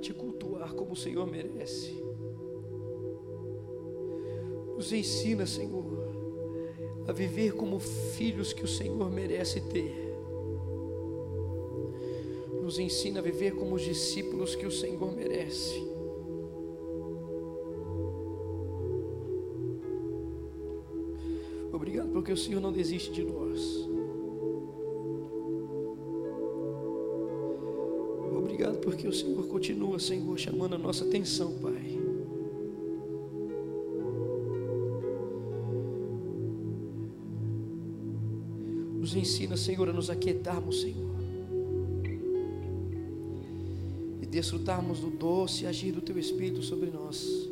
te cultuar como o Senhor merece. Nos ensina, Senhor, a viver como filhos que o Senhor merece ter. Nos ensina a viver como os discípulos que o Senhor merece. Obrigado porque o Senhor não desiste de nós. O Senhor continua, Senhor, chamando a nossa atenção, Pai. Nos ensina, Senhor, a nos aquietarmos, Senhor. E desfrutarmos do doce agir do Teu Espírito sobre nós.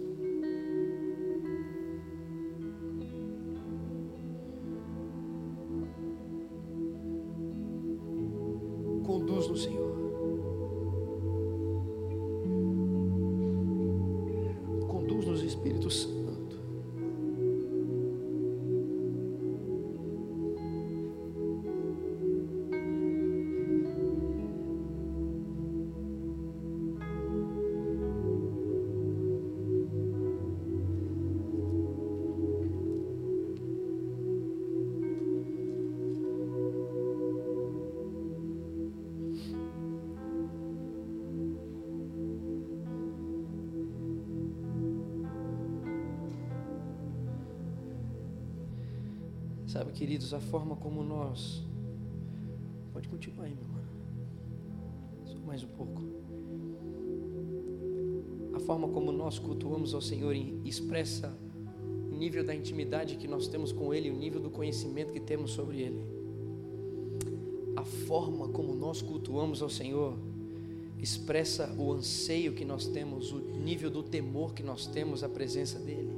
A forma como nós. Pode continuar aí, meu mano. Só mais um pouco. A forma como nós cultuamos ao Senhor expressa o nível da intimidade que nós temos com Ele, o nível do conhecimento que temos sobre Ele. A forma como nós cultuamos ao Senhor expressa o anseio que nós temos, o nível do temor que nós temos à presença dEle.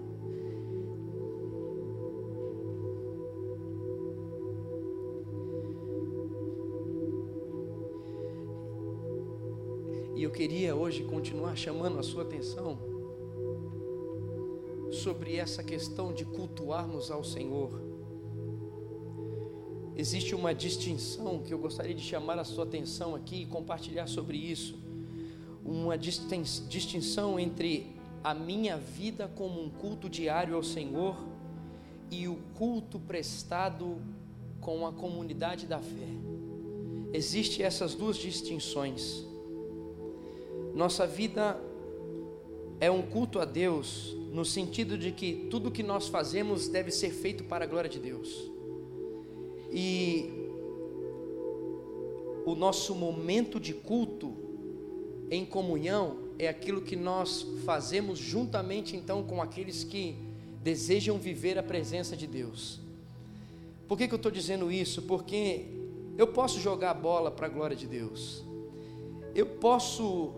Queria hoje continuar chamando a sua atenção sobre essa questão de cultuarmos ao Senhor. Existe uma distinção que eu gostaria de chamar a sua atenção aqui e compartilhar sobre isso. Uma distinção entre a minha vida como um culto diário ao Senhor e o culto prestado com a comunidade da fé. Existem essas duas distinções. Nossa vida é um culto a Deus, no sentido de que tudo que nós fazemos deve ser feito para a glória de Deus. E o nosso momento de culto em comunhão é aquilo que nós fazemos juntamente então com aqueles que desejam viver a presença de Deus. Por que, que eu estou dizendo isso? Porque eu posso jogar a bola para a glória de Deus, eu posso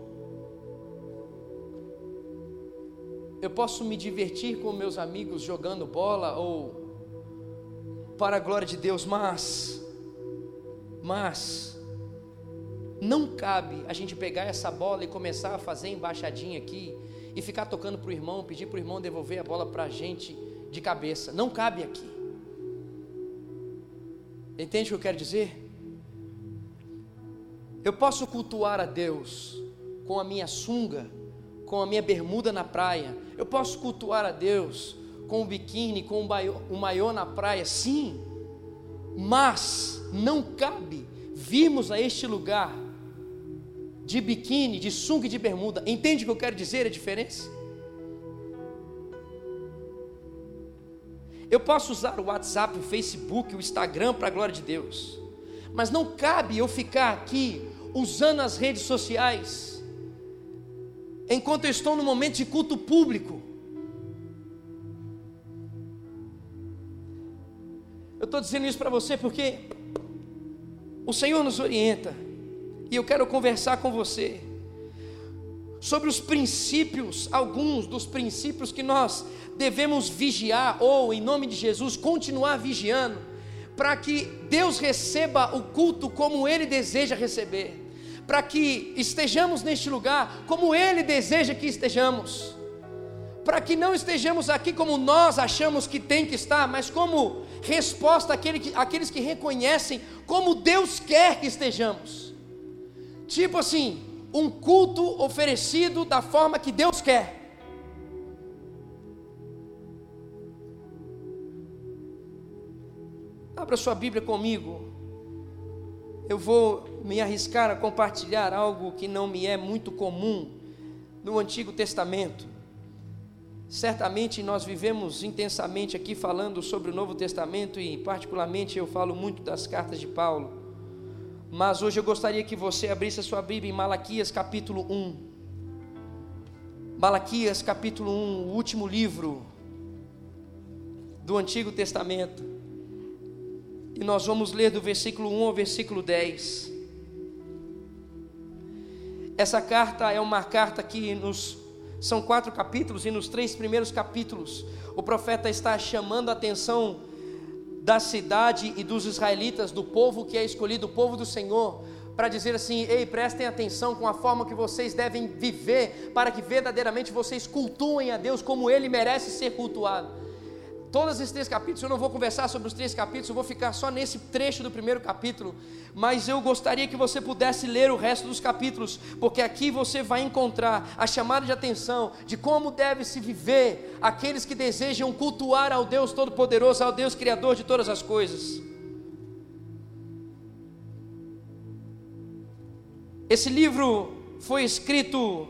eu posso me divertir com meus amigos jogando bola ou para a glória de Deus, mas mas não cabe a gente pegar essa bola e começar a fazer embaixadinha aqui e ficar tocando para o irmão, pedir para o irmão devolver a bola para a gente de cabeça. Não cabe aqui. Entende o que eu quero dizer? Eu posso cultuar a Deus com a minha sunga, com a minha bermuda na praia, eu posso cultuar a Deus com o biquíni, com o maiô, na praia, sim, mas não cabe virmos a este lugar de biquíni, de sunga e de bermuda. Entende o que eu quero dizer a diferença? Eu posso usar o WhatsApp, o Facebook, o Instagram para a glória de Deus, mas não cabe eu ficar aqui usando as redes sociais enquanto eu estou no momento de culto público. Eu estou dizendo isso para você porque o Senhor nos orienta e eu quero conversar com você sobre os princípios, alguns dos princípios que nós devemos vigiar ou, em nome de Jesus, continuar vigiando, para que Deus receba o culto como Ele deseja receber para que estejamos neste lugar como Ele deseja que estejamos, para que não estejamos aqui como nós achamos que tem que estar, mas como resposta àquele que, àqueles que reconhecem como Deus quer que estejamos. Tipo assim, um culto oferecido da forma que Deus quer. Abra sua Bíblia comigo. Eu vou me arriscar a compartilhar algo que não me é muito comum no Antigo Testamento. Certamente nós vivemos intensamente aqui falando sobre o Novo Testamento e, particularmente, eu falo muito das cartas de Paulo. Mas hoje eu gostaria que você abrisse a sua Bíblia em Malaquias capítulo 1. Malaquias capítulo 1, o último livro do Antigo Testamento. E nós vamos ler do versículo 1 ao versículo 10. Essa carta é uma carta que nos são quatro capítulos e nos três primeiros capítulos o profeta está chamando a atenção da cidade e dos israelitas, do povo que é escolhido, o povo do Senhor, para dizer assim: ei, prestem atenção com a forma que vocês devem viver, para que verdadeiramente vocês cultuem a Deus como Ele merece ser cultuado. Todos esses três capítulos, eu não vou conversar sobre os três capítulos, eu vou ficar só nesse trecho do primeiro capítulo, mas eu gostaria que você pudesse ler o resto dos capítulos, porque aqui você vai encontrar a chamada de atenção de como deve se viver aqueles que desejam cultuar ao Deus Todo-Poderoso, ao Deus Criador de todas as coisas. Esse livro foi escrito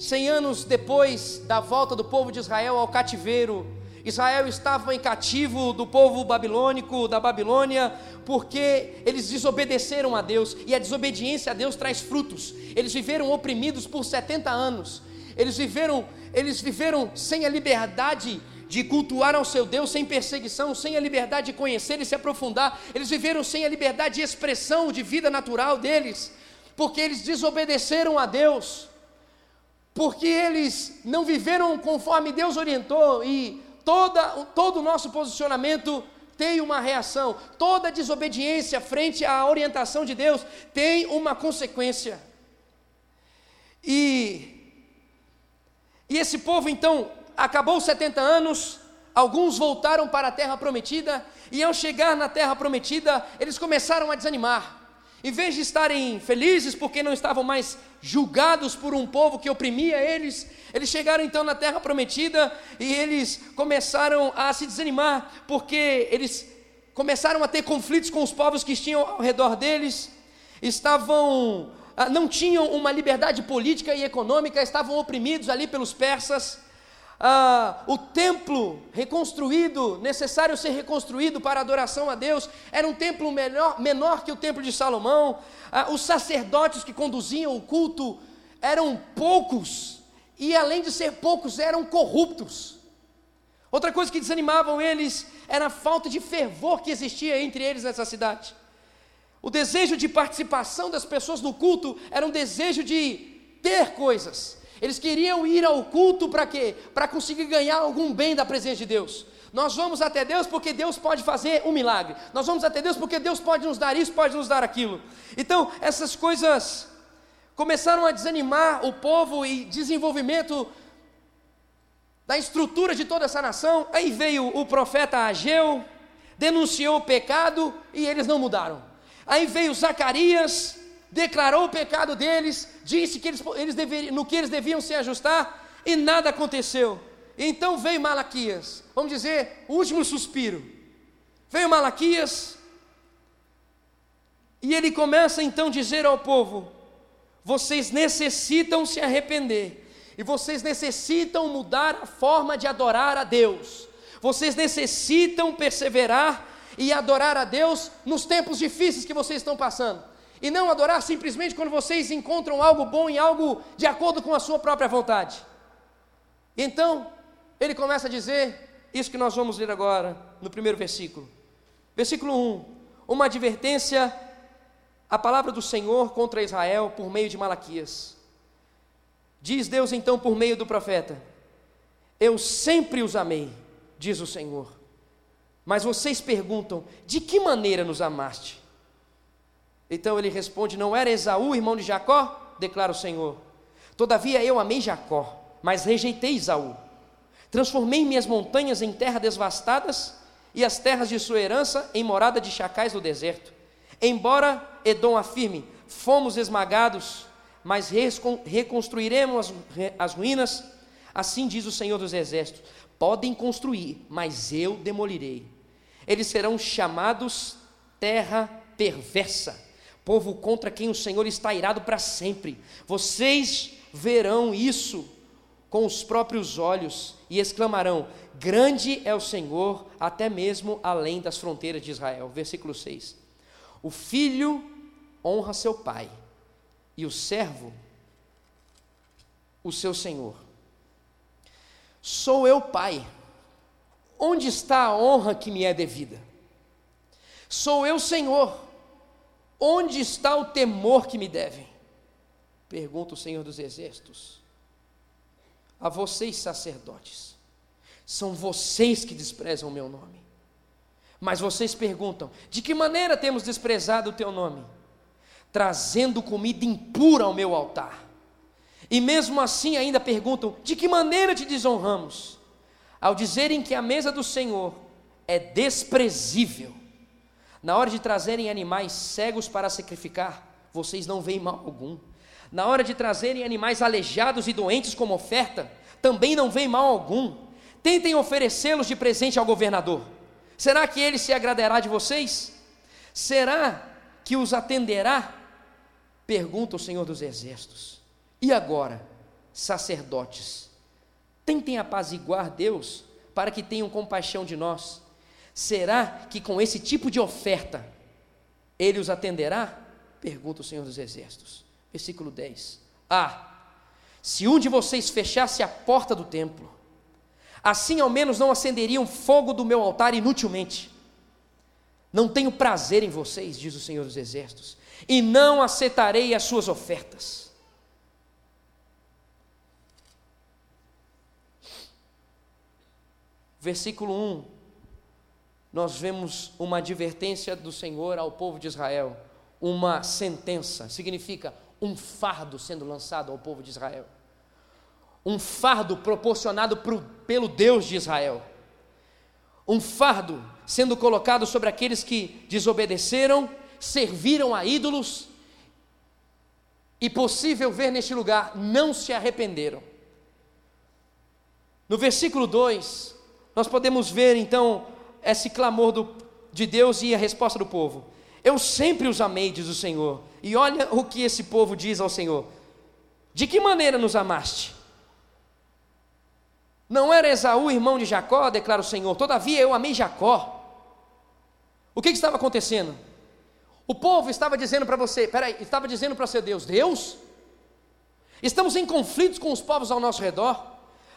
cem anos depois da volta do povo de Israel ao cativeiro Israel estava em cativo do povo babilônico, da Babilônia, porque eles desobedeceram a Deus, e a desobediência a Deus traz frutos. Eles viveram oprimidos por 70 anos. Eles viveram, eles viveram sem a liberdade de cultuar ao seu Deus, sem perseguição, sem a liberdade de conhecer e se aprofundar. Eles viveram sem a liberdade de expressão de vida natural deles, porque eles desobedeceram a Deus. Porque eles não viveram conforme Deus orientou e toda, todo o nosso posicionamento tem uma reação, toda desobediência frente à orientação de Deus tem uma consequência. E, e esse povo então acabou os 70 anos, alguns voltaram para a terra prometida, e ao chegar na terra prometida, eles começaram a desanimar. Em vez de estarem felizes porque não estavam mais julgados por um povo que oprimia eles, eles chegaram então na terra prometida e eles começaram a se desanimar porque eles começaram a ter conflitos com os povos que tinham ao redor deles, estavam ah, não tinham uma liberdade política e econômica, estavam oprimidos ali pelos persas ah, o templo reconstruído, necessário ser reconstruído para adoração a Deus, era um templo menor, menor que o templo de Salomão. Ah, os sacerdotes que conduziam o culto eram poucos, e além de ser poucos, eram corruptos. Outra coisa que desanimavam eles era a falta de fervor que existia entre eles nessa cidade. O desejo de participação das pessoas no culto era um desejo de ter coisas, eles queriam ir ao culto para quê? Para conseguir ganhar algum bem da presença de Deus. Nós vamos até Deus porque Deus pode fazer um milagre. Nós vamos até Deus porque Deus pode nos dar isso, pode nos dar aquilo. Então, essas coisas começaram a desanimar o povo e desenvolvimento da estrutura de toda essa nação. Aí veio o profeta Ageu, denunciou o pecado e eles não mudaram. Aí veio Zacarias, declarou o pecado deles, disse que eles, eles deveriam, no que eles deviam se ajustar, e nada aconteceu. Então veio Malaquias, vamos dizer, o último suspiro. Veio Malaquias, e ele começa então a dizer ao povo: vocês necessitam se arrepender, e vocês necessitam mudar a forma de adorar a Deus, vocês necessitam perseverar e adorar a Deus nos tempos difíceis que vocês estão passando e não adorar simplesmente quando vocês encontram algo bom e algo de acordo com a sua própria vontade. Então, ele começa a dizer isso que nós vamos ler agora, no primeiro versículo. Versículo 1: Uma advertência, a palavra do Senhor contra Israel por meio de Malaquias. Diz Deus então por meio do profeta: Eu sempre os amei, diz o Senhor. Mas vocês perguntam: De que maneira nos amaste? Então ele responde: Não era Esaú, irmão de Jacó? Declara o Senhor. Todavia eu amei Jacó, mas rejeitei Esaú. Transformei minhas montanhas em terra devastadas e as terras de sua herança em morada de chacais no deserto. Embora Edom afirme: Fomos esmagados, mas reconstruiremos as ruínas. Assim diz o Senhor dos Exércitos: podem construir, mas eu demolirei. Eles serão chamados terra perversa, povo contra quem o Senhor está irado para sempre. Vocês verão isso com os próprios olhos e exclamarão: Grande é o Senhor, até mesmo além das fronteiras de Israel. Versículo 6. O filho honra seu pai, e o servo o seu senhor. Sou eu pai. Onde está a honra que me é devida? Sou eu, Senhor. Onde está o temor que me devem? Pergunta o Senhor dos Exércitos. A vocês, sacerdotes, são vocês que desprezam o meu nome. Mas vocês perguntam: de que maneira temos desprezado o teu nome? Trazendo comida impura ao meu altar. E mesmo assim ainda perguntam: de que maneira te desonramos? Ao dizerem que a mesa do Senhor é desprezível. Na hora de trazerem animais cegos para sacrificar, vocês não veem mal algum. Na hora de trazerem animais aleijados e doentes como oferta, também não veem mal algum. Tentem oferecê-los de presente ao governador. Será que ele se agradará de vocês? Será que os atenderá? Pergunta o Senhor dos Exércitos. E agora, sacerdotes, tentem apaziguar Deus para que tenham compaixão de nós. Será que com esse tipo de oferta ele os atenderá? Pergunta o Senhor dos Exércitos. Versículo 10. Ah, se um de vocês fechasse a porta do templo, assim ao menos não acenderiam fogo do meu altar inutilmente. Não tenho prazer em vocês, diz o Senhor dos Exércitos, e não aceitarei as suas ofertas. Versículo 1, nós vemos uma advertência do Senhor ao povo de Israel, uma sentença, significa um fardo sendo lançado ao povo de Israel um fardo proporcionado pro, pelo Deus de Israel, um fardo sendo colocado sobre aqueles que desobedeceram, serviram a ídolos e possível ver neste lugar, não se arrependeram. No versículo 2, nós podemos ver então esse clamor do, de Deus e a resposta do povo. Eu sempre os amei, diz o Senhor. E olha o que esse povo diz ao Senhor: De que maneira nos amaste? Não era Esaú irmão de Jacó, declara o Senhor, todavia eu amei Jacó. O que, que estava acontecendo? O povo estava dizendo para você, peraí, estava dizendo para ser Deus, Deus, estamos em conflitos com os povos ao nosso redor,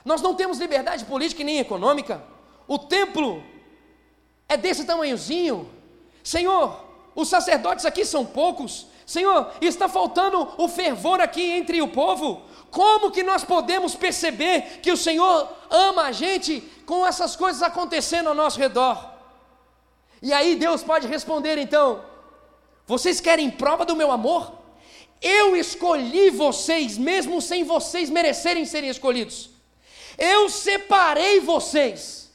nós não temos liberdade política e nem econômica, o templo é desse tamanhozinho, Senhor, os sacerdotes aqui são poucos, Senhor, está faltando o fervor aqui entre o povo, como que nós podemos perceber que o Senhor ama a gente com essas coisas acontecendo ao nosso redor? E aí Deus pode responder então: Vocês querem prova do meu amor? Eu escolhi vocês, mesmo sem vocês merecerem serem escolhidos. Eu separei vocês.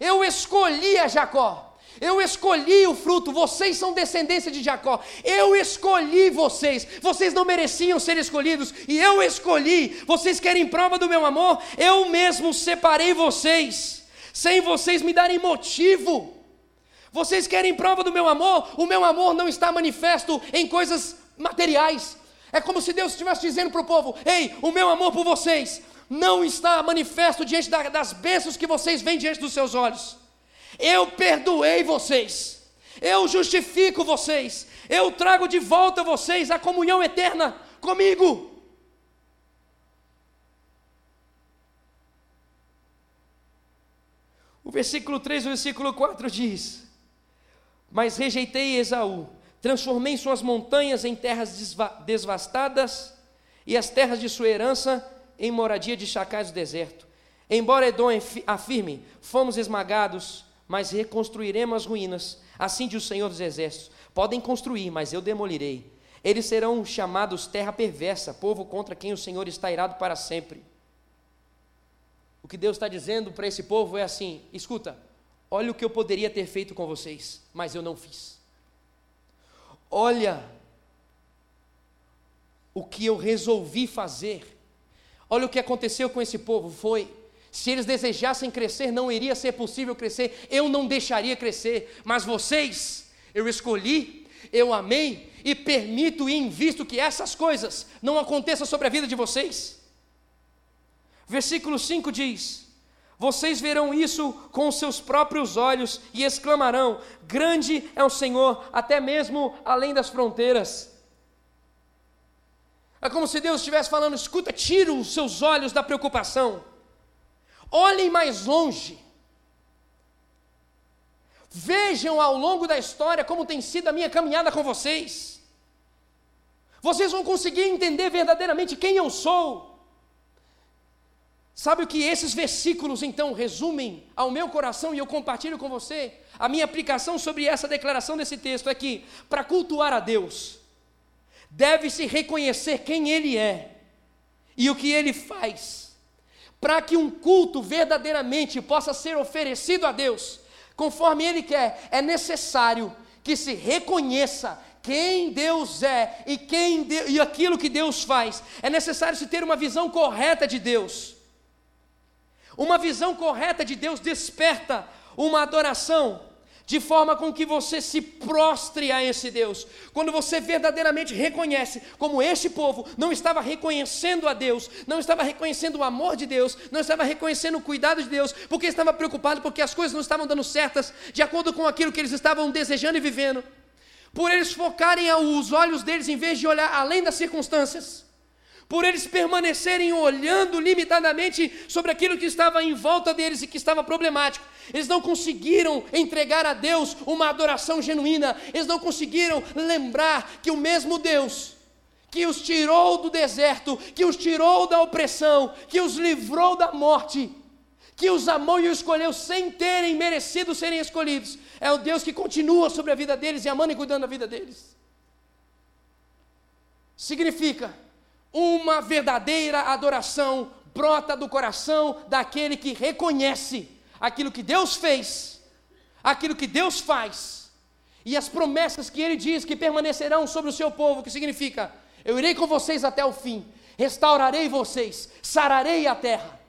Eu escolhi a Jacó. Eu escolhi o fruto, vocês são descendência de Jacó. Eu escolhi vocês. Vocês não mereciam ser escolhidos e eu escolhi. Vocês querem prova do meu amor? Eu mesmo separei vocês, sem vocês me darem motivo. Vocês querem prova do meu amor? O meu amor não está manifesto em coisas materiais. É como se Deus estivesse dizendo para o povo: Ei, o meu amor por vocês não está manifesto diante das bênçãos que vocês veem diante dos seus olhos. Eu perdoei vocês, eu justifico vocês, eu trago de volta vocês a comunhão eterna comigo. O versículo 3 e o versículo 4 diz: Mas rejeitei Esaú, transformei suas montanhas em terras desvastadas e as terras de sua herança em moradia de chacais do deserto. Embora Edom afirme, fomos esmagados, mas reconstruiremos as ruínas. Assim diz o Senhor dos Exércitos: Podem construir, mas eu demolirei. Eles serão chamados terra perversa, povo contra quem o Senhor está irado para sempre. O que Deus está dizendo para esse povo é assim: escuta, olha o que eu poderia ter feito com vocês, mas eu não fiz. Olha o que eu resolvi fazer. Olha o que aconteceu com esse povo: foi. Se eles desejassem crescer, não iria ser possível crescer, eu não deixaria crescer, mas vocês, eu escolhi, eu amei e permito e invisto que essas coisas não aconteçam sobre a vida de vocês. Versículo 5 diz: Vocês verão isso com seus próprios olhos e exclamarão: Grande é o Senhor, até mesmo além das fronteiras. É como se Deus estivesse falando: escuta, tira os seus olhos da preocupação, olhem mais longe. Vejam ao longo da história como tem sido a minha caminhada com vocês. Vocês vão conseguir entender verdadeiramente quem eu sou. Sabe o que esses versículos então resumem ao meu coração e eu compartilho com você? A minha aplicação sobre essa declaração desse texto é que, para cultuar a Deus, deve-se reconhecer quem Ele é e o que Ele faz. Para que um culto verdadeiramente possa ser oferecido a Deus, conforme Ele quer, é necessário que se reconheça quem Deus é e, quem de, e aquilo que Deus faz. É necessário se ter uma visão correta de Deus. Uma visão correta de Deus desperta uma adoração de forma com que você se prostre a esse Deus. Quando você verdadeiramente reconhece como este povo não estava reconhecendo a Deus, não estava reconhecendo o amor de Deus, não estava reconhecendo o cuidado de Deus, porque estava preocupado porque as coisas não estavam dando certas de acordo com aquilo que eles estavam desejando e vivendo. Por eles focarem os olhos deles em vez de olhar além das circunstâncias por eles permanecerem olhando limitadamente sobre aquilo que estava em volta deles e que estava problemático. Eles não conseguiram entregar a Deus uma adoração genuína, eles não conseguiram lembrar que o mesmo Deus que os tirou do deserto, que os tirou da opressão, que os livrou da morte, que os amou e os escolheu sem terem merecido serem escolhidos, é o Deus que continua sobre a vida deles e amando e cuidando da vida deles. Significa uma verdadeira adoração brota do coração daquele que reconhece aquilo que Deus fez, aquilo que Deus faz, e as promessas que ele diz que permanecerão sobre o seu povo, que significa: eu irei com vocês até o fim, restaurarei vocês, sararei a terra.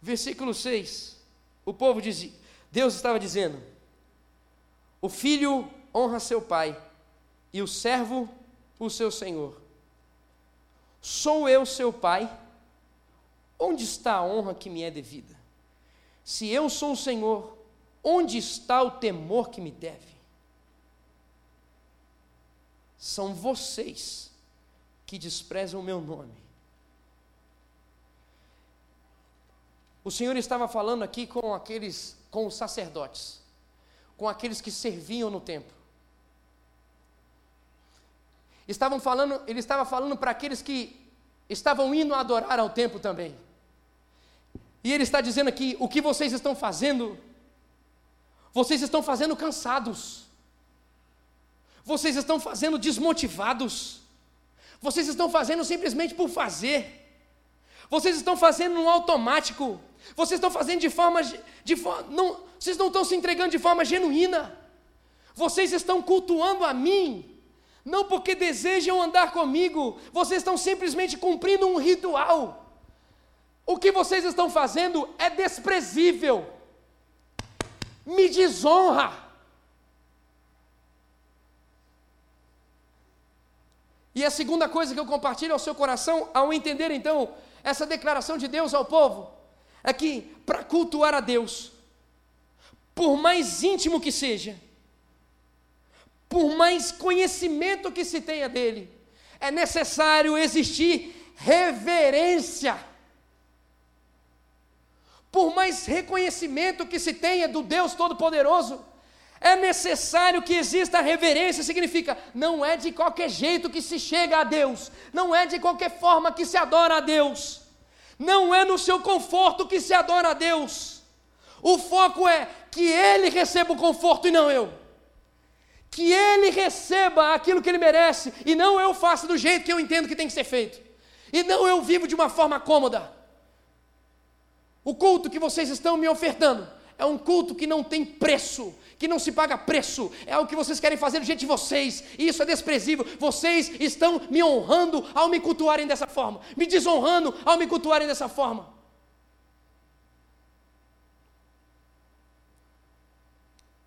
Versículo 6. O povo dizia, Deus estava dizendo: O filho honra seu pai, e o servo o seu senhor. Sou eu seu pai? Onde está a honra que me é devida? Se eu sou o Senhor, onde está o temor que me deve? São vocês que desprezam o meu nome. O Senhor estava falando aqui com aqueles, com os sacerdotes, com aqueles que serviam no templo estavam falando, ele estava falando para aqueles que estavam indo adorar ao templo também. E ele está dizendo aqui: o que vocês estão fazendo? Vocês estão fazendo cansados. Vocês estão fazendo desmotivados. Vocês estão fazendo simplesmente por fazer. Vocês estão fazendo no automático. Vocês estão fazendo de forma, de forma não, vocês não estão se entregando de forma genuína. Vocês estão cultuando a mim não porque desejam andar comigo, vocês estão simplesmente cumprindo um ritual. O que vocês estão fazendo é desprezível, me desonra. E a segunda coisa que eu compartilho ao seu coração, ao entender então essa declaração de Deus ao povo, é que para cultuar a Deus, por mais íntimo que seja, por mais conhecimento que se tenha dele, é necessário existir reverência. Por mais reconhecimento que se tenha do Deus Todo-Poderoso, é necessário que exista reverência, significa não é de qualquer jeito que se chega a Deus, não é de qualquer forma que se adora a Deus, não é no seu conforto que se adora a Deus. O foco é que Ele receba o conforto e não eu que ele receba aquilo que ele merece, e não eu faça do jeito que eu entendo que tem que ser feito, e não eu vivo de uma forma cômoda. O culto que vocês estão me ofertando é um culto que não tem preço, que não se paga preço, é algo que vocês querem fazer do jeito de vocês, e isso é desprezível. Vocês estão me honrando ao me cultuarem dessa forma, me desonrando ao me cultuarem dessa forma.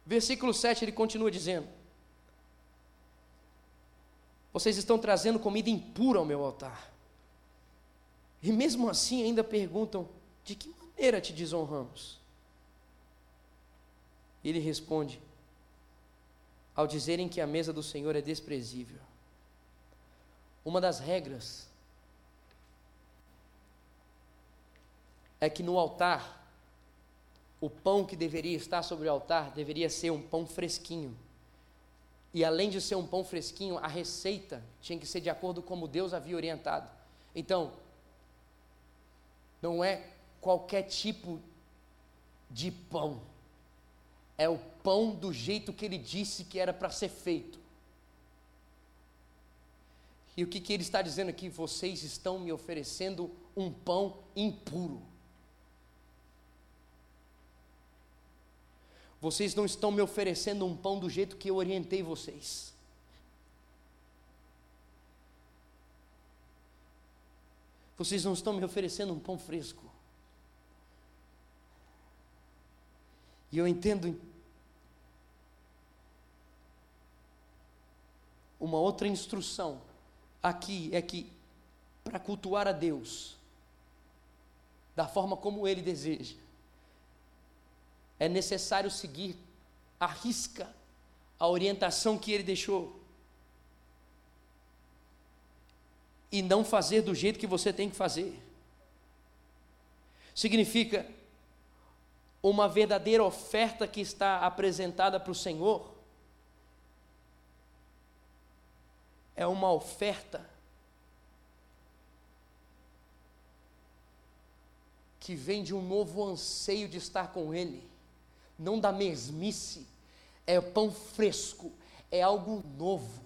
Versículo 7 ele continua dizendo: Vocês estão trazendo comida impura ao meu altar. E mesmo assim ainda perguntam: De que maneira te desonramos? Ele responde: ao dizerem que a mesa do Senhor é desprezível. Uma das regras é que no altar, o pão que deveria estar sobre o altar deveria ser um pão fresquinho. E além de ser um pão fresquinho, a receita tinha que ser de acordo com como Deus havia orientado. Então, não é qualquer tipo de pão é o pão do jeito que ele disse que era para ser feito. E o que, que ele está dizendo aqui? Vocês estão me oferecendo um pão impuro. Vocês não estão me oferecendo um pão do jeito que eu orientei vocês. Vocês não estão me oferecendo um pão fresco. E eu entendo uma outra instrução aqui é que para cultuar a Deus da forma como ele deseja, é necessário seguir a risca a orientação que ele deixou. E não fazer do jeito que você tem que fazer. Significa uma verdadeira oferta que está apresentada para o Senhor é uma oferta que vem de um novo anseio de estar com Ele, não da mesmice, é pão fresco, é algo novo,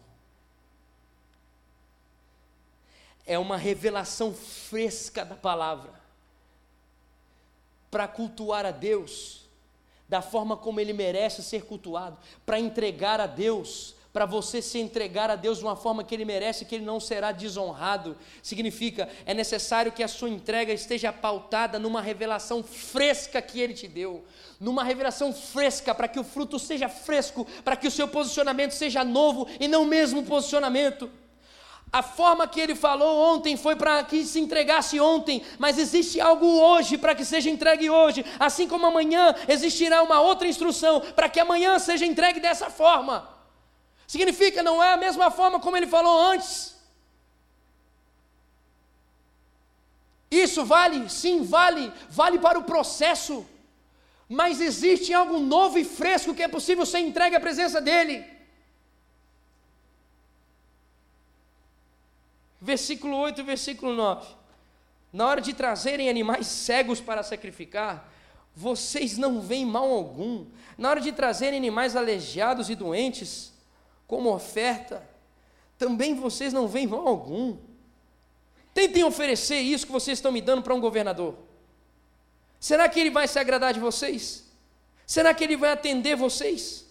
é uma revelação fresca da palavra, para cultuar a Deus da forma como Ele merece ser cultuado, para entregar a Deus para você se entregar a Deus de uma forma que Ele merece, que Ele não será desonrado. Significa, é necessário que a sua entrega esteja pautada numa revelação fresca que Ele te deu, numa revelação fresca, para que o fruto seja fresco, para que o seu posicionamento seja novo e não o mesmo posicionamento. A forma que ele falou ontem foi para que se entregasse ontem, mas existe algo hoje para que seja entregue hoje, assim como amanhã existirá uma outra instrução para que amanhã seja entregue dessa forma. Significa não é a mesma forma como ele falou antes. Isso vale, sim, vale, vale para o processo, mas existe algo novo e fresco que é possível ser entregue à presença dEle. Versículo 8 e versículo 9. Na hora de trazerem animais cegos para sacrificar, vocês não veem mal algum. Na hora de trazerem animais aleijados e doentes, como oferta, também vocês não veem mal algum. Tentem oferecer isso que vocês estão me dando para um governador. Será que ele vai se agradar de vocês? Será que ele vai atender vocês?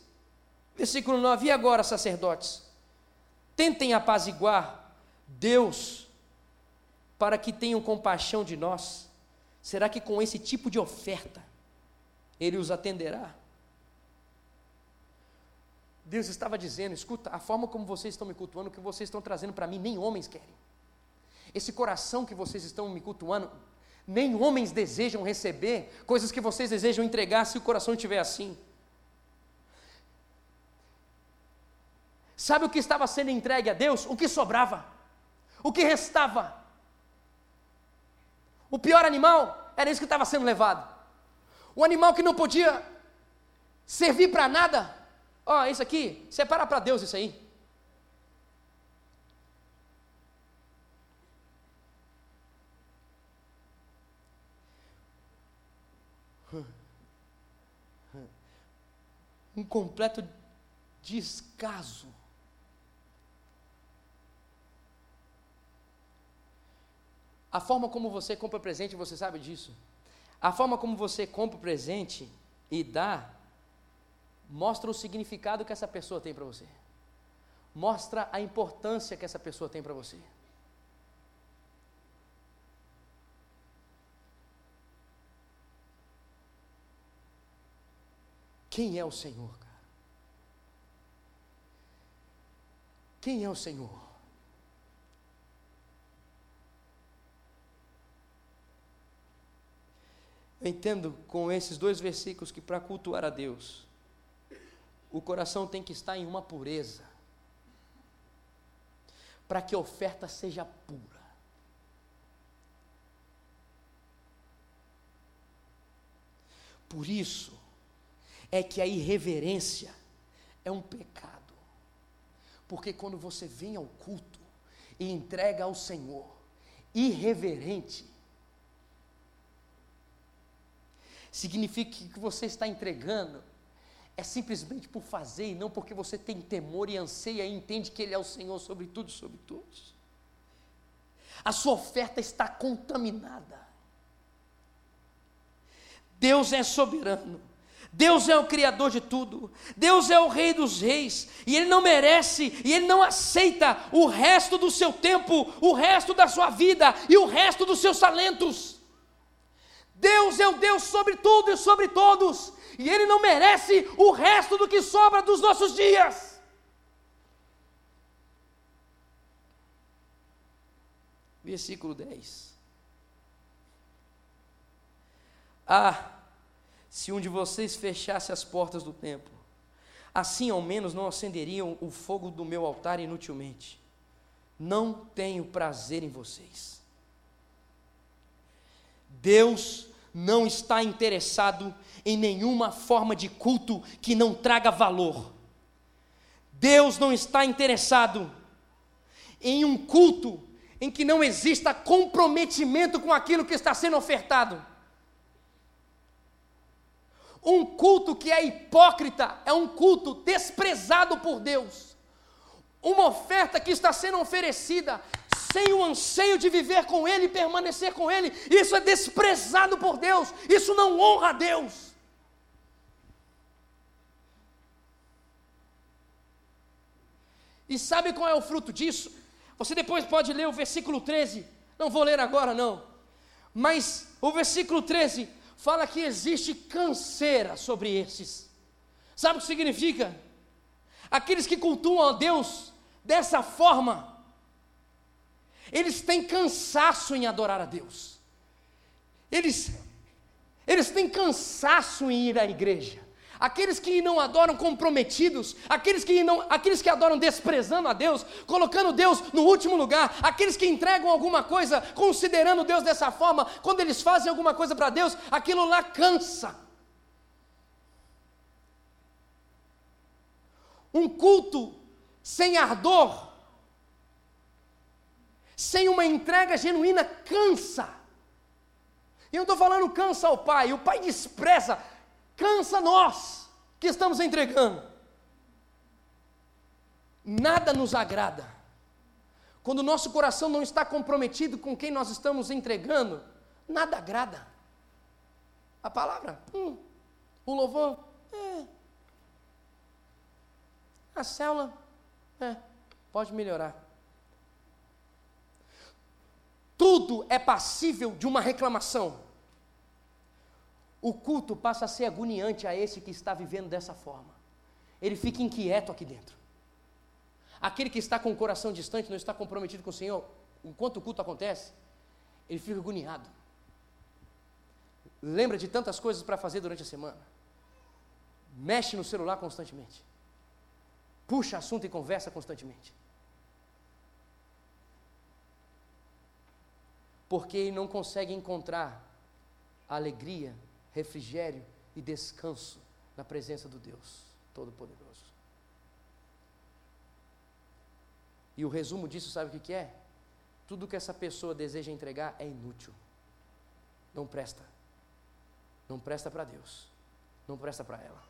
Versículo 9: E agora, sacerdotes? Tentem apaziguar Deus para que tenham compaixão de nós. Será que com esse tipo de oferta ele os atenderá? Deus estava dizendo: escuta, a forma como vocês estão me cultuando, o que vocês estão trazendo para mim, nem homens querem. Esse coração que vocês estão me cultuando, nem homens desejam receber coisas que vocês desejam entregar se o coração estiver assim. Sabe o que estava sendo entregue a Deus? O que sobrava, o que restava. O pior animal era isso que estava sendo levado. O animal que não podia servir para nada, Ó, oh, isso aqui, separa para Deus isso aí. Um completo descaso. A forma como você compra presente, você sabe disso. A forma como você compra presente e dá mostra o significado que essa pessoa tem para você. Mostra a importância que essa pessoa tem para você. Quem é o Senhor, cara? Quem é o Senhor? Eu entendo com esses dois versículos que para cultuar a Deus, o coração tem que estar em uma pureza, para que a oferta seja pura. Por isso, é que a irreverência é um pecado. Porque quando você vem ao culto e entrega ao Senhor irreverente, significa que você está entregando é simplesmente por fazer e não porque você tem temor e anseia e entende que Ele é o Senhor sobre tudo e sobre todos. A sua oferta está contaminada. Deus é soberano. Deus é o Criador de tudo, Deus é o Rei dos Reis, e Ele não merece, e Ele não aceita o resto do seu tempo, o resto da sua vida e o resto dos seus talentos. Deus é o Deus sobre tudo e sobre todos, e Ele não merece o resto do que sobra dos nossos dias. Versículo 10. Ah, se um de vocês fechasse as portas do templo. Assim, ao menos, não acenderiam o fogo do meu altar inutilmente. Não tenho prazer em vocês. Deus não está interessado em nenhuma forma de culto que não traga valor. Deus não está interessado em um culto em que não exista comprometimento com aquilo que está sendo ofertado. Um culto que é hipócrita é um culto desprezado por Deus. Uma oferta que está sendo oferecida sem o anseio de viver com Ele e permanecer com Ele, isso é desprezado por Deus, isso não honra a Deus. E sabe qual é o fruto disso? Você depois pode ler o versículo 13, não vou ler agora não, mas o versículo 13 fala que existe canseira sobre esses. Sabe o que significa? Aqueles que cultuam a Deus dessa forma, eles têm cansaço em adorar a Deus. Eles, eles têm cansaço em ir à igreja aqueles que não adoram comprometidos, aqueles que, não, aqueles que adoram desprezando a Deus, colocando Deus no último lugar, aqueles que entregam alguma coisa considerando Deus dessa forma, quando eles fazem alguma coisa para Deus, aquilo lá cansa. Um culto sem ardor, sem uma entrega genuína, cansa. E eu não estou falando cansa ao pai, o pai despreza, cansa nós que estamos entregando. Nada nos agrada. Quando o nosso coração não está comprometido com quem nós estamos entregando, nada agrada. A palavra, hum. o louvor, é. A célula, é. Pode melhorar. Tudo é passível de uma reclamação o culto passa a ser agoniante a esse que está vivendo dessa forma. Ele fica inquieto aqui dentro. Aquele que está com o coração distante, não está comprometido com o Senhor, enquanto o culto acontece, ele fica agoniado. Lembra de tantas coisas para fazer durante a semana. Mexe no celular constantemente. Puxa assunto e conversa constantemente. Porque ele não consegue encontrar a alegria refrigério e descanso na presença do Deus Todo-Poderoso. E o resumo disso, sabe o que é? Tudo que essa pessoa deseja entregar é inútil. Não presta. Não presta para Deus. Não presta para ela.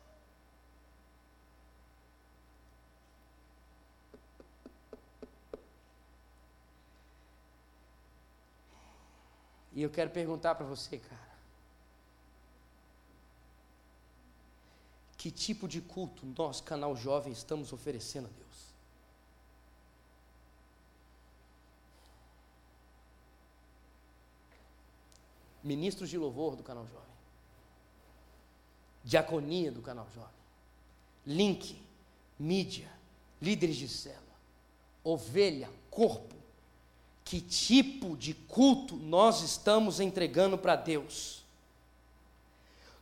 E eu quero perguntar para você, cara. Que tipo de culto nós, canal jovem, estamos oferecendo a Deus? Ministros de louvor do canal jovem, diaconia do canal jovem, link, mídia, líderes de célula, ovelha, corpo. Que tipo de culto nós estamos entregando para Deus?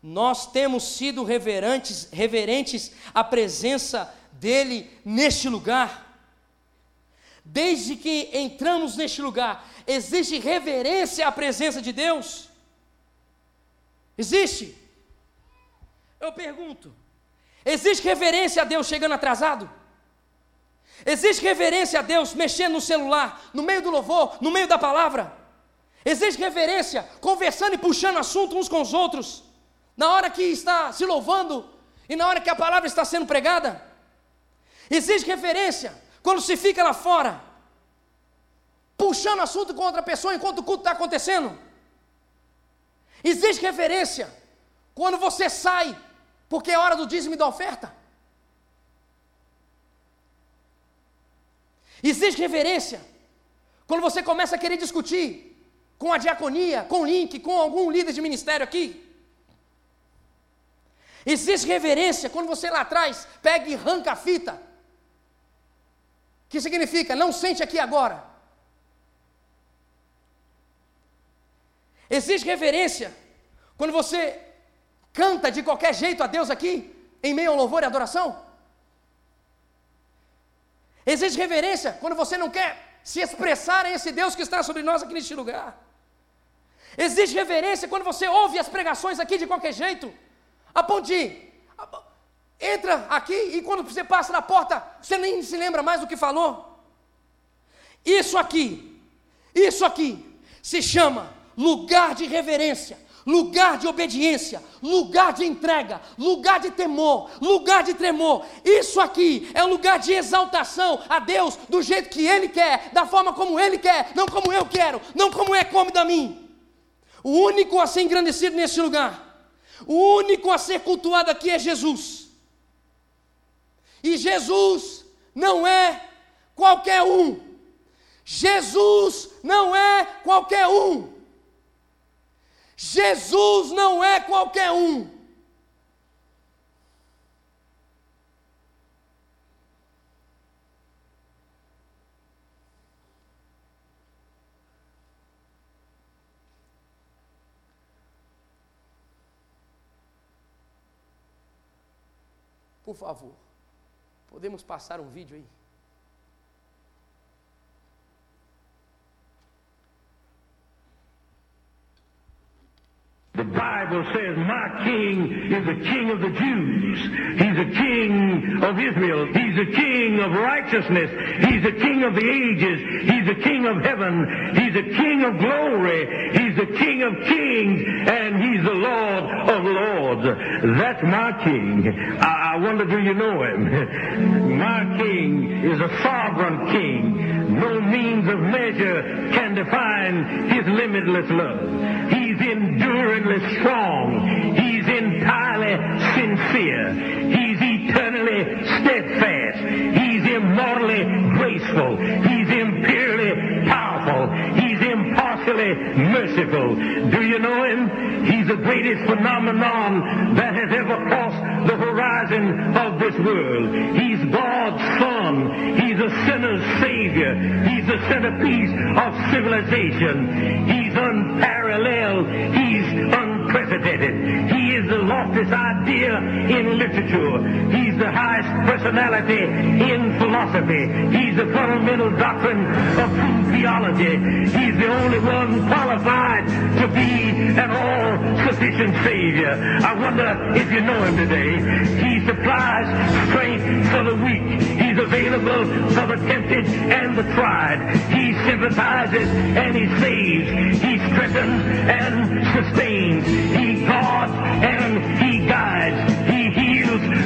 Nós temos sido reverentes, reverentes à presença dEle neste lugar. Desde que entramos neste lugar, existe reverência à presença de Deus? Existe? Eu pergunto, existe reverência a Deus chegando atrasado? Existe reverência a Deus mexendo no celular, no meio do louvor, no meio da palavra? Existe reverência conversando e puxando assunto uns com os outros? Na hora que está se louvando e na hora que a palavra está sendo pregada? Existe reverência quando se fica lá fora, puxando assunto com outra pessoa enquanto o culto está acontecendo? Existe reverência quando você sai, porque é hora do dízimo e da oferta? Existe reverência quando você começa a querer discutir com a diaconia, com o link, com algum líder de ministério aqui. Existe reverência quando você lá atrás pega e arranca a fita. Que significa não sente aqui agora. Existe reverência quando você canta de qualquer jeito a Deus aqui, em meio ao louvor e adoração. Existe reverência quando você não quer se expressar a esse Deus que está sobre nós aqui neste lugar. Existe reverência quando você ouve as pregações aqui de qualquer jeito. A ponto de, entra aqui e quando você passa na porta, você nem se lembra mais do que falou. Isso aqui, isso aqui, se chama lugar de reverência lugar de obediência, lugar de entrega, lugar de temor, lugar de tremor. Isso aqui é um lugar de exaltação a Deus do jeito que Ele quer, da forma como Ele quer, não como eu quero, não como é come da mim. O único a ser engrandecido nesse lugar, o único a ser cultuado aqui é Jesus. E Jesus não é qualquer um. Jesus não é qualquer um. Jesus não é qualquer um. Por favor, podemos passar um vídeo aí? The Bible says, My king is the king of the Jews. He's the king of Israel. He's the king of righteousness. He's the king of the ages. He's the king of heaven. He's the king of glory. He's the king of kings. And he's the Lord of lords. That's my king. I, I wonder, do you know him? my king is a sovereign king. No means of measure can define his limitless love. He's enduringly strong. He's entirely sincere. He's eternally steadfast. He's immortally graceful. He's imperially powerful. He's impartially merciful. Do you know him? He's the greatest phenomenon that has ever crossed the horizon of this world. He's God's Son. He's a sinner's Savior. He's the centerpiece of civilization. He's unparalleled. He's unprecedented. He is the loftiest idea in literature. He's the highest personality in philosophy. He's the fundamental doctrine of true theology. He's the only one qualified to be an all-sufficient Savior. I wonder if you know him today. He supplies strength for the weak. He's available for the tempted and the tried. He sympathizes and he saves. He strengthens and sustains. He guards and he guides. He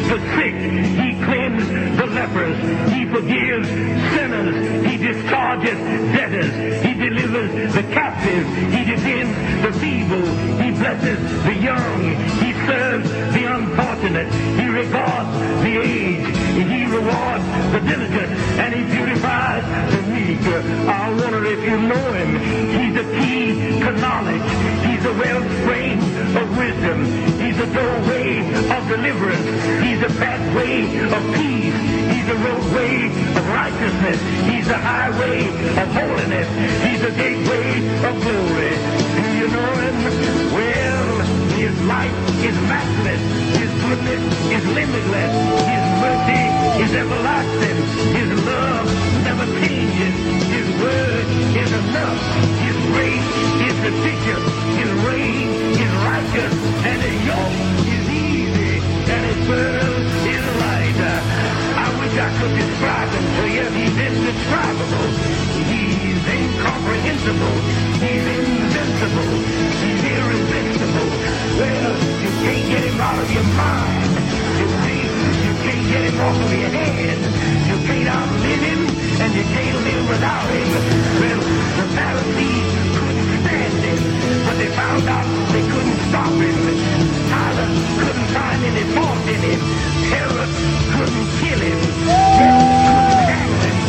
the sick. He cleansed the lepers. He forgives sinners. He discharges debtors. He delivers the captives. He defends the feeble. He blesses the young. He serves the unfortunate. He regards the aged. He rewards the diligent. And he beautifies the meek. I wonder if you know him. He's the key to knowledge. He's the wellspring of wisdom. He's the doorway of deliverance. He's the pathway of peace. He's a roadway of righteousness. He's a highway of holiness. He's a gateway of glory. Do you know him? Well, his life is matchless. His goodness is limitless. His mercy is everlasting. His love never changes. His word is enough. His grace is sufficient. His reign is righteous. And his yoke I wish I could describe him. He's indescribable. He's incomprehensible. He's invincible. He's irresistible. Well, you can't get him out of your mind. You can't get him off of your head. You can't outlive him, and you can't live without him. Well, the Pharisees stand but they found out they couldn't stop him. Tyler couldn't find any fault in him. Herod couldn't kill him. Death couldn't hang him,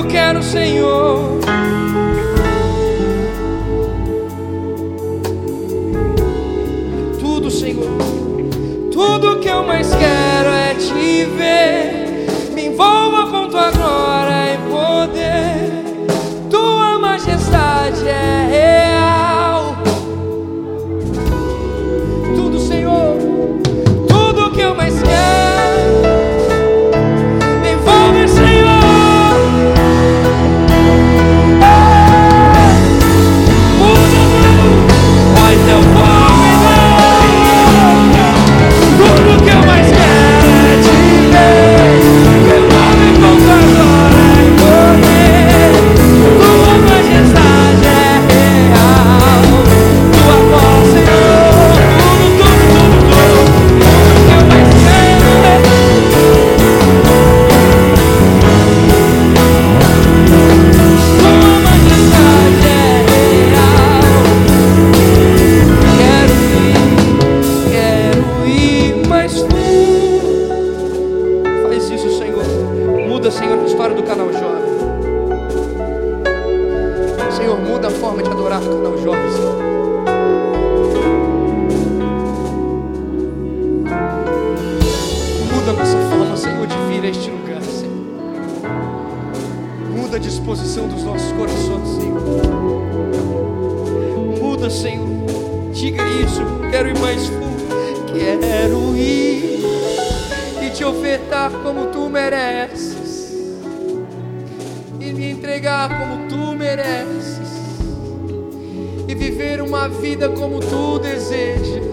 eu quero, Senhor. Tudo, Senhor, tudo que eu mais quero. e viver uma vida como tu desejas.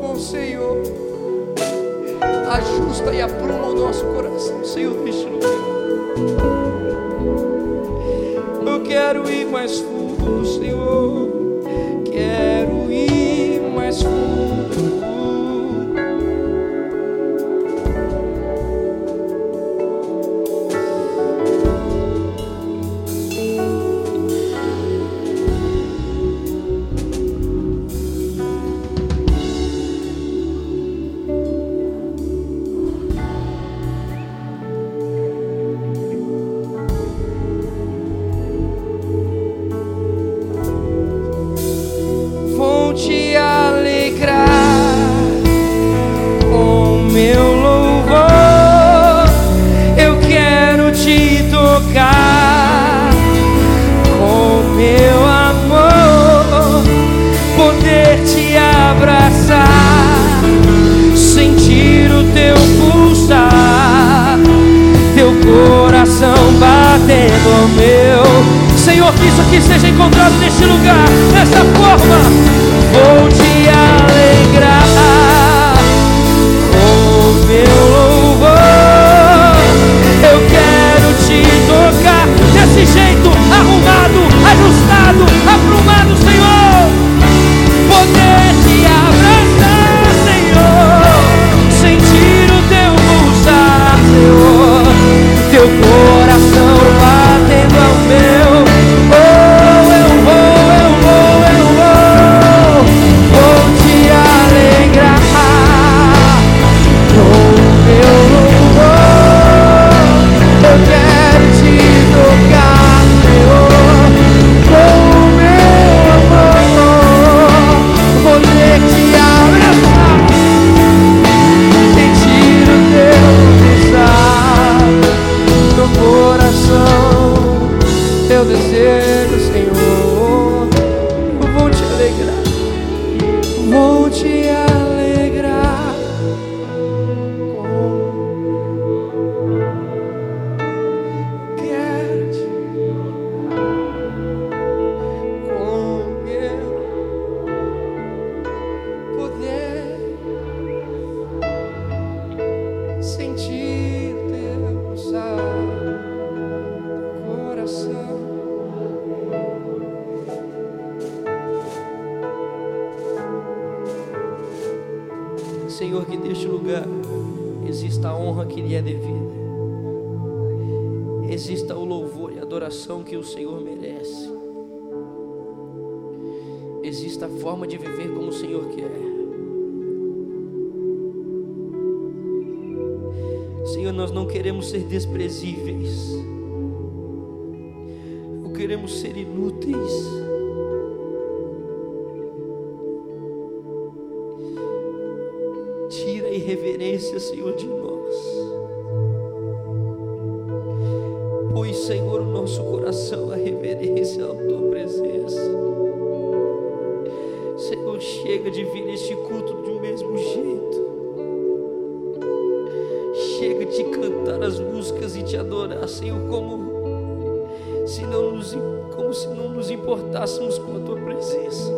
Bom Senhor, ajusta e apruma o nosso coração, Senhor, neste lugar. Eu quero ir mais fundo, Senhor. Senhor, chega de vir neste culto do mesmo jeito. Chega de cantar as músicas e te adorar, Senhor, como se não nos, como se não nos importássemos com a tua presença.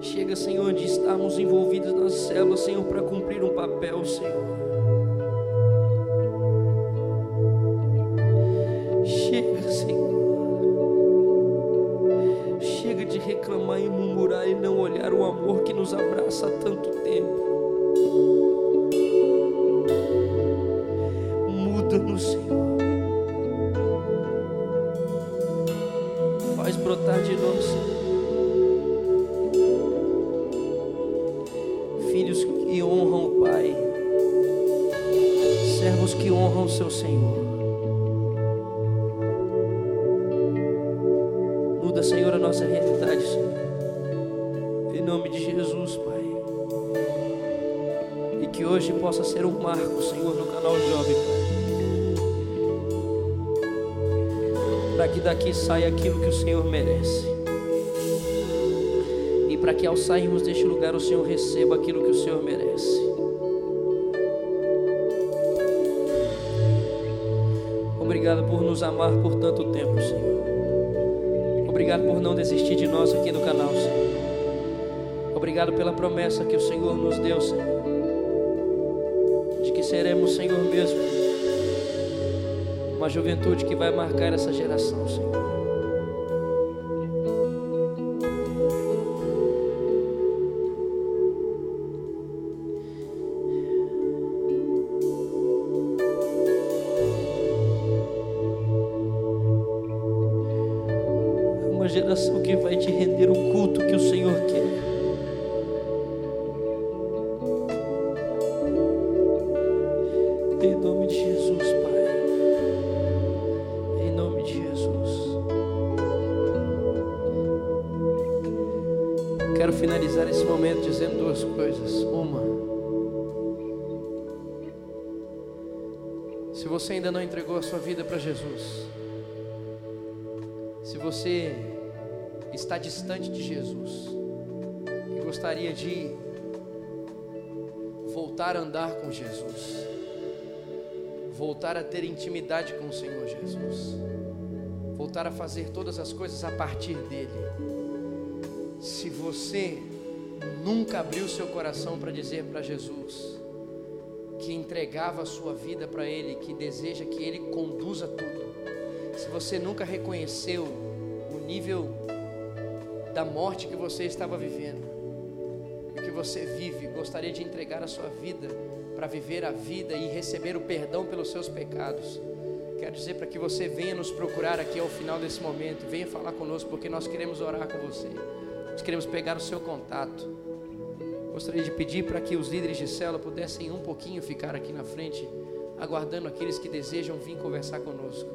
Chega, Senhor, de estarmos envolvidos nas células, Senhor, para cumprir um papel, Senhor. Saia aquilo que o Senhor merece. E para que ao sairmos deste lugar o Senhor receba aquilo que o Senhor merece. Obrigado por nos amar por tanto tempo, Senhor. Obrigado por não desistir de nós aqui no canal, Senhor. Obrigado pela promessa que o Senhor nos deu, Senhor. De que seremos, Senhor mesmo, uma juventude que vai marcar essa geração, Senhor. Uma geração que vai te render o culto que o Senhor quer. Em nome de Jesus, Pai. Em nome de Jesus. Quero finalizar esse momento dizendo duas coisas. Uma, se você ainda não entregou a sua vida para Jesus, se você está distante de Jesus. E gostaria de voltar a andar com Jesus, voltar a ter intimidade com o Senhor Jesus, voltar a fazer todas as coisas a partir dele. Se você nunca abriu seu coração para dizer para Jesus que entregava a sua vida para Ele, que deseja que Ele conduza tudo, se você nunca reconheceu o nível da morte que você estava vivendo, o que você vive, gostaria de entregar a sua vida para viver a vida e receber o perdão pelos seus pecados. Quero dizer para que você venha nos procurar aqui ao final desse momento, venha falar conosco, porque nós queremos orar com você. Nós queremos pegar o seu contato. Gostaria de pedir para que os líderes de célula pudessem um pouquinho ficar aqui na frente, aguardando aqueles que desejam vir conversar conosco.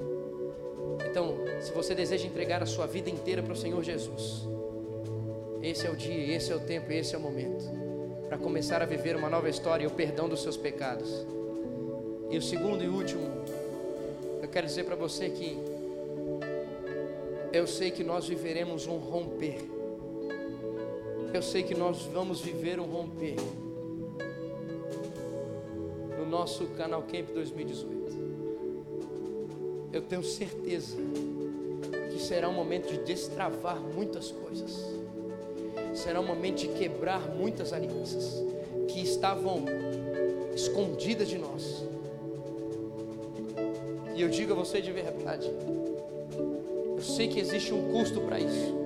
Então, se você deseja entregar a sua vida inteira para o Senhor Jesus, esse é o dia, esse é o tempo, esse é o momento para começar a viver uma nova história e o perdão dos seus pecados. E o segundo e último, eu quero dizer para você que eu sei que nós viveremos um romper. Eu sei que nós vamos viver um romper no nosso canal Camp 2018. Eu tenho certeza que será um momento de destravar muitas coisas. Será um momento de quebrar muitas alianças que estavam escondidas de nós. E eu digo a você de verdade, eu sei que existe um custo para isso.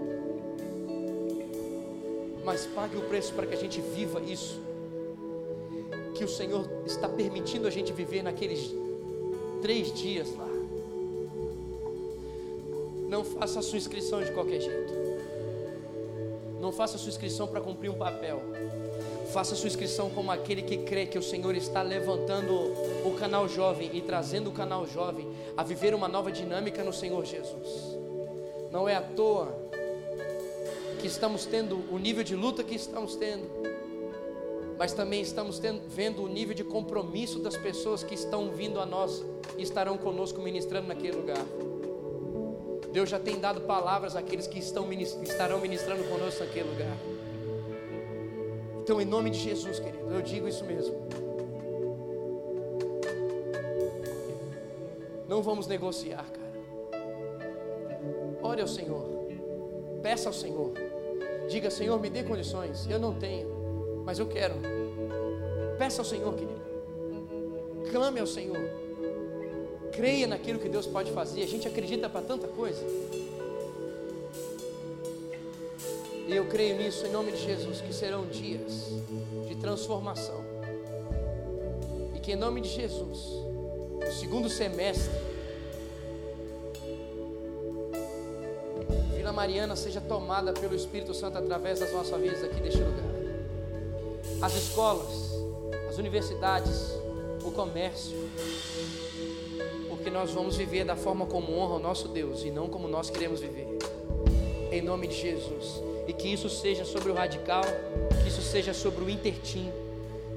mas pague o preço para que a gente viva isso. Que o Senhor está permitindo a gente viver naqueles três dias lá. Não faça a sua inscrição de qualquer jeito. Não faça sua inscrição para cumprir um papel. Faça sua inscrição como aquele que crê que o Senhor está levantando o canal jovem e trazendo o canal jovem a viver uma nova dinâmica no Senhor Jesus. Não é à toa que estamos tendo o nível de luta que estamos tendo, mas também estamos tendo, vendo o nível de compromisso das pessoas que estão vindo a nós e estarão conosco ministrando naquele lugar. Deus já tem dado palavras àqueles que estão, estarão ministrando conosco naquele lugar. Então, em nome de Jesus, querido, eu digo isso mesmo. Não vamos negociar, cara. Ore ao Senhor. Peça ao Senhor. Diga, Senhor, me dê condições. Eu não tenho, mas eu quero. Peça ao Senhor, querido. Clame ao Senhor. Creia naquilo que Deus pode fazer. A gente acredita para tanta coisa. E eu creio nisso em nome de Jesus, que serão dias de transformação. E que em nome de Jesus, o segundo semestre, Vila Mariana seja tomada pelo Espírito Santo através das nossas vidas aqui deste lugar. As escolas, as universidades, o comércio, porque nós vamos viver da forma como honra o nosso Deus e não como nós queremos viver. Em nome de Jesus. E que isso seja sobre o radical, que isso seja sobre o intertim,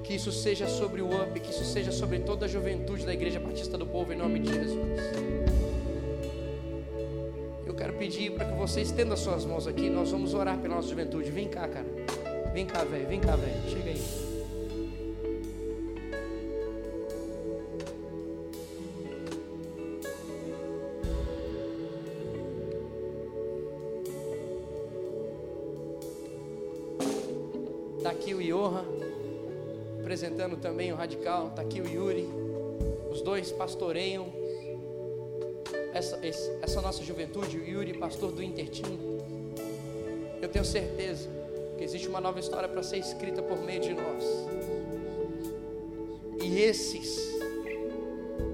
que isso seja sobre o UP, que isso seja sobre toda a juventude da Igreja Batista do Povo, em nome de Jesus. Eu quero pedir para que você estenda suas mãos aqui, nós vamos orar pela nossa juventude. Vem cá, cara. Vem cá, velho. Vem cá, velho. Chega aí. Radical, está aqui o Yuri. Os dois pastoreiam essa, essa nossa juventude, o Yuri, pastor do Intertim. Eu tenho certeza que existe uma nova história para ser escrita por meio de nós. E esses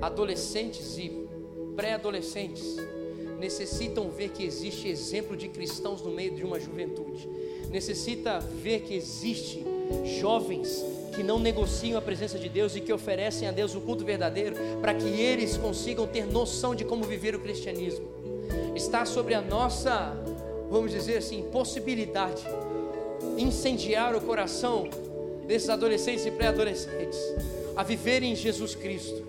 adolescentes e pré-adolescentes necessitam ver que existe exemplo de cristãos no meio de uma juventude. Necessita ver que existe jovens que não negociam a presença de Deus e que oferecem a Deus o culto verdadeiro, para que eles consigam ter noção de como viver o cristianismo. Está sobre a nossa, vamos dizer assim, possibilidade incendiar o coração desses adolescentes e pré-adolescentes a viverem em Jesus Cristo.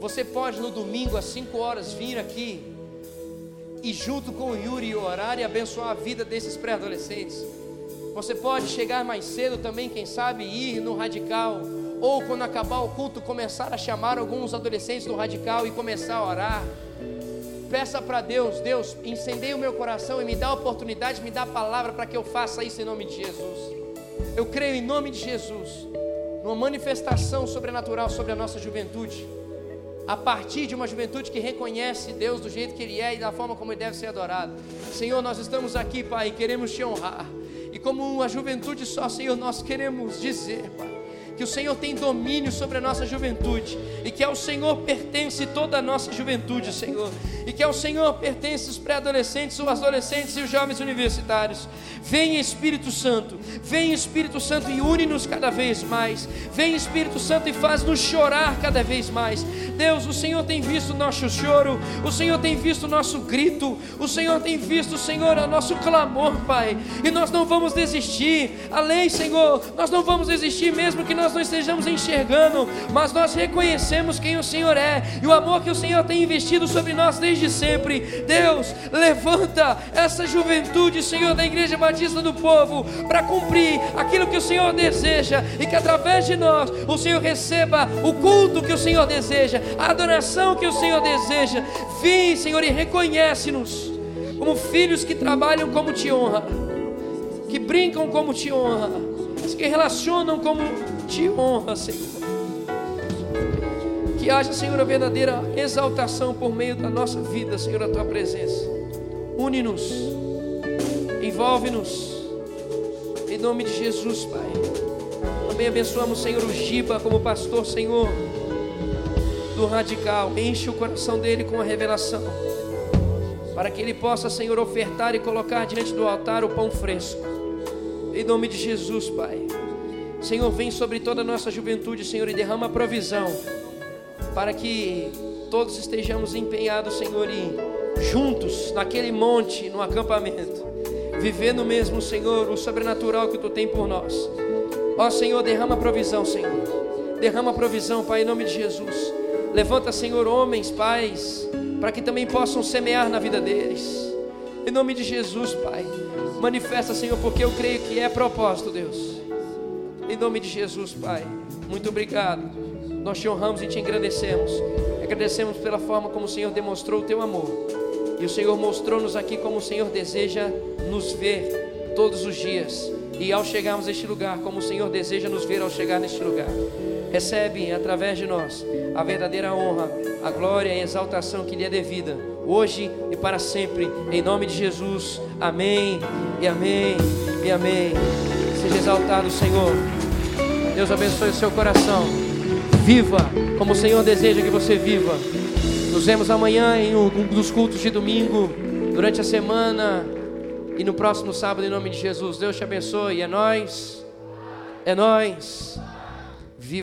Você pode no domingo às 5 horas vir aqui e junto com o Yuri orar e abençoar a vida desses pré-adolescentes você pode chegar mais cedo também, quem sabe, ir no radical. Ou quando acabar o culto, começar a chamar alguns adolescentes do radical e começar a orar. Peça para Deus, Deus, incendeie o meu coração e me dá a oportunidade, me dá a palavra para que eu faça isso em nome de Jesus. Eu creio em nome de Jesus, numa manifestação sobrenatural sobre a nossa juventude, a partir de uma juventude que reconhece Deus do jeito que Ele é e da forma como Ele deve ser adorado. Senhor, nós estamos aqui, Pai, e queremos te honrar. E como uma juventude só, Senhor, nós queremos dizer, Pai que o Senhor tem domínio sobre a nossa juventude e que ao Senhor pertence toda a nossa juventude, Senhor, e que ao Senhor pertence os pré-adolescentes, os adolescentes e os jovens universitários. Vem Espírito Santo, vem Espírito Santo e une-nos cada vez mais. Vem Espírito Santo e faz-nos chorar cada vez mais. Deus, o Senhor tem visto o nosso choro, o Senhor tem visto o nosso grito, o Senhor tem visto, Senhor, o nosso clamor, Pai. E nós não vamos desistir. Além, Senhor, nós não vamos desistir mesmo que nós não estejamos enxergando, mas nós reconhecemos quem o Senhor é e o amor que o Senhor tem investido sobre nós desde sempre. Deus, levanta essa juventude, Senhor, da Igreja Batista do Povo, para cumprir aquilo que o Senhor deseja e que através de nós o Senhor receba o culto que o Senhor deseja, a adoração que o Senhor deseja. Vem, Senhor, e reconhece-nos como filhos que trabalham como te honra, que brincam como te honra, que relacionam como te honra, Senhor. Que haja, Senhor, a verdadeira exaltação por meio da nossa vida, Senhor, a tua presença. Une-nos, envolve-nos, nome de Jesus, Pai. Também abençoamos, Senhor, o Giba como pastor, Senhor, do radical. Enche o coração dele com a revelação, para que ele possa, Senhor, ofertar e colocar diante do altar o pão fresco. Em nome de Jesus, Pai. Senhor, vem sobre toda a nossa juventude, Senhor, e derrama provisão, para que todos estejamos empenhados, Senhor, e juntos naquele monte, no acampamento, vivendo mesmo, Senhor, o sobrenatural que tu tem por nós. Ó Senhor, derrama provisão, Senhor. Derrama provisão, Pai, em nome de Jesus. Levanta, Senhor, homens, pais, para que também possam semear na vida deles. Em nome de Jesus, Pai. Manifesta, Senhor, porque eu creio que é propósito, Deus. Em nome de Jesus, Pai. Muito obrigado. Nós te honramos e te engrandecemos. Agradecemos pela forma como o Senhor demonstrou o teu amor. E o Senhor mostrou-nos aqui como o Senhor deseja nos ver todos os dias e ao chegarmos a este lugar, como o Senhor deseja nos ver ao chegar neste lugar. Recebe através de nós a verdadeira honra, a glória e a exaltação que lhe é devida, hoje e para sempre, em nome de Jesus. Amém e amém e amém. Seja exaltado, Senhor. Deus abençoe o seu coração. Viva como o Senhor deseja que você viva. Nos vemos amanhã em um dos cultos de domingo, durante a semana. E no próximo sábado, em nome de Jesus, Deus te abençoe. É nós. É nós.